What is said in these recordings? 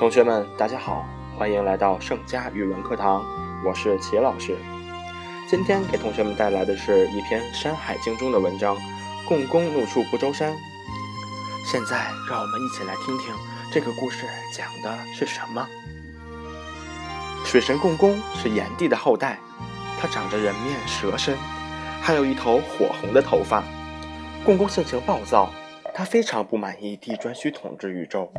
同学们，大家好，欢迎来到盛佳语文课堂，我是齐老师。今天给同学们带来的是一篇《山海经》中的文章《共工怒触不周山》。现在，让我们一起来听听这个故事讲的是什么。水神共工是炎帝的后代，他长着人面蛇身，还有一头火红的头发。共工性情暴躁，他非常不满意帝颛顼统治宇宙。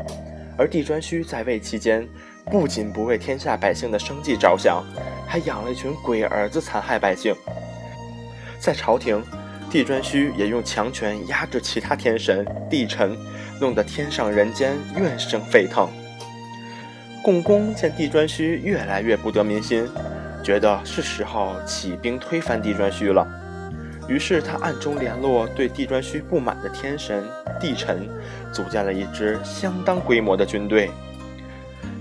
而帝颛顼在位期间，不仅不为天下百姓的生计着想，还养了一群鬼儿子残害百姓。在朝廷，帝颛顼也用强权压制其他天神、帝臣，弄得天上人间怨声沸腾。共工见帝颛顼越来越不得民心，觉得是时候起兵推翻帝颛顼了。于是他暗中联络对帝颛顼不满的天神、帝臣，组建了一支相当规模的军队。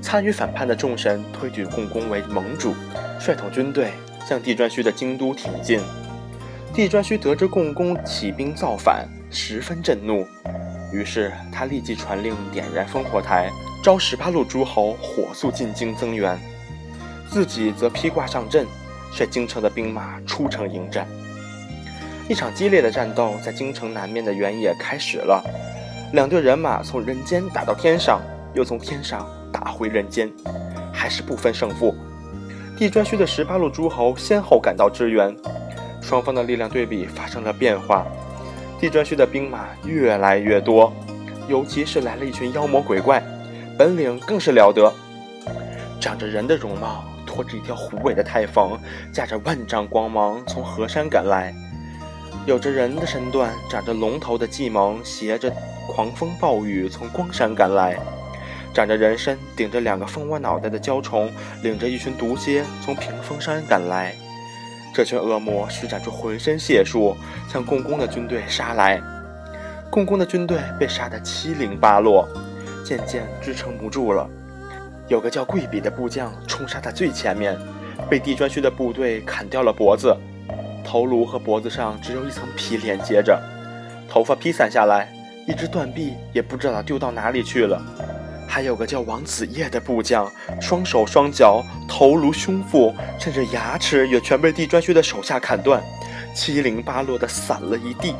参与反叛的众神推举共工为盟主，率统军队向帝颛顼的京都挺进。帝颛顼得知共工起兵造反，十分震怒，于是他立即传令点燃烽火台，召十八路诸侯火速进京增援，自己则披挂上阵，率京城的兵马出城迎战。一场激烈的战斗在京城南面的原野开始了，两队人马从人间打到天上，又从天上打回人间，还是不分胜负。地颛顼的十八路诸侯先后赶到支援，双方的力量对比发生了变化。地颛顼的兵马越来越多，尤其是来了一群妖魔鬼怪，本领更是了得。长着人的容貌，拖着一条虎尾的太凤，驾着万丈光芒从河山赶来。有着人的身段、长着龙头的计谋，携着狂风暴雨从光山赶来；长着人身、顶着两个蜂窝脑袋的蛟虫，领着一群毒蝎从屏风山赶来。这群恶魔施展出浑身解数，向共工的军队杀来。共工的军队被杀得七零八落，渐渐支撑不住了。有个叫贵比的部将冲杀在最前面，被帝颛顼的部队砍掉了脖子。头颅和脖子上只有一层皮连接着，头发披散下来，一只断臂也不知道丢到哪里去了。还有个叫王子业的部将，双手双脚、头颅、胸腹，甚至牙齿也全被地颛顼的手下砍断，七零八落的散了一地。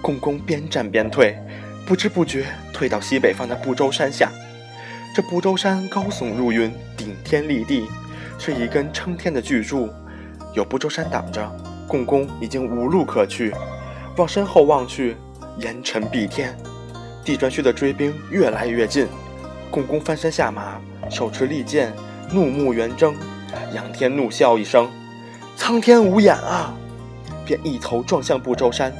共工边战边退，不知不觉退到西北方的不周山下。这不周山高耸入云，顶天立地，是一根撑天的巨柱。有不周山挡着，共工已经无路可去。往身后望去，烟尘蔽天。帝颛顼的追兵越来越近，共工翻身下马，手持利剑，怒目圆睁，仰天怒笑一声：“苍天无眼啊！”便一头撞向不周山。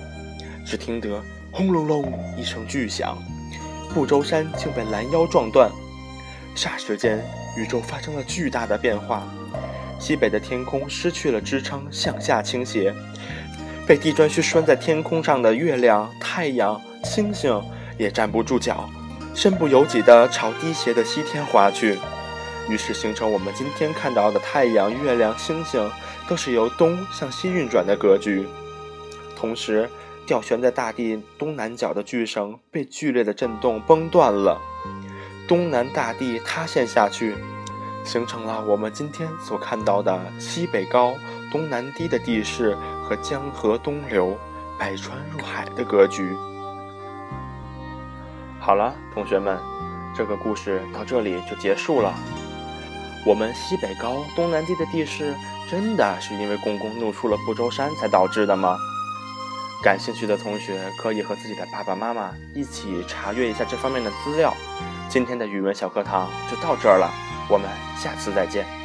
只听得轰隆隆一声巨响，不周山竟被拦腰撞断。霎时间，宇宙发生了巨大的变化。西北的天空失去了支撑，向下倾斜。被帝颛顼拴在天空上的月亮、太阳、星星也站不住脚，身不由己地朝低斜的西天滑去。于是形成我们今天看到的太阳、月亮、星星都是由东向西运转的格局。同时，吊悬在大地东南角的巨绳被剧烈的震动崩断了，东南大地塌陷下去。形成了我们今天所看到的西北高、东南低的地势和江河东流、百川入海的格局。好了，同学们，这个故事到这里就结束了。我们西北高、东南低的地势，真的是因为共工怒出了不周山才导致的吗？感兴趣的同学可以和自己的爸爸妈妈一起查阅一下这方面的资料。今天的语文小课堂就到这儿了。我们下次再见。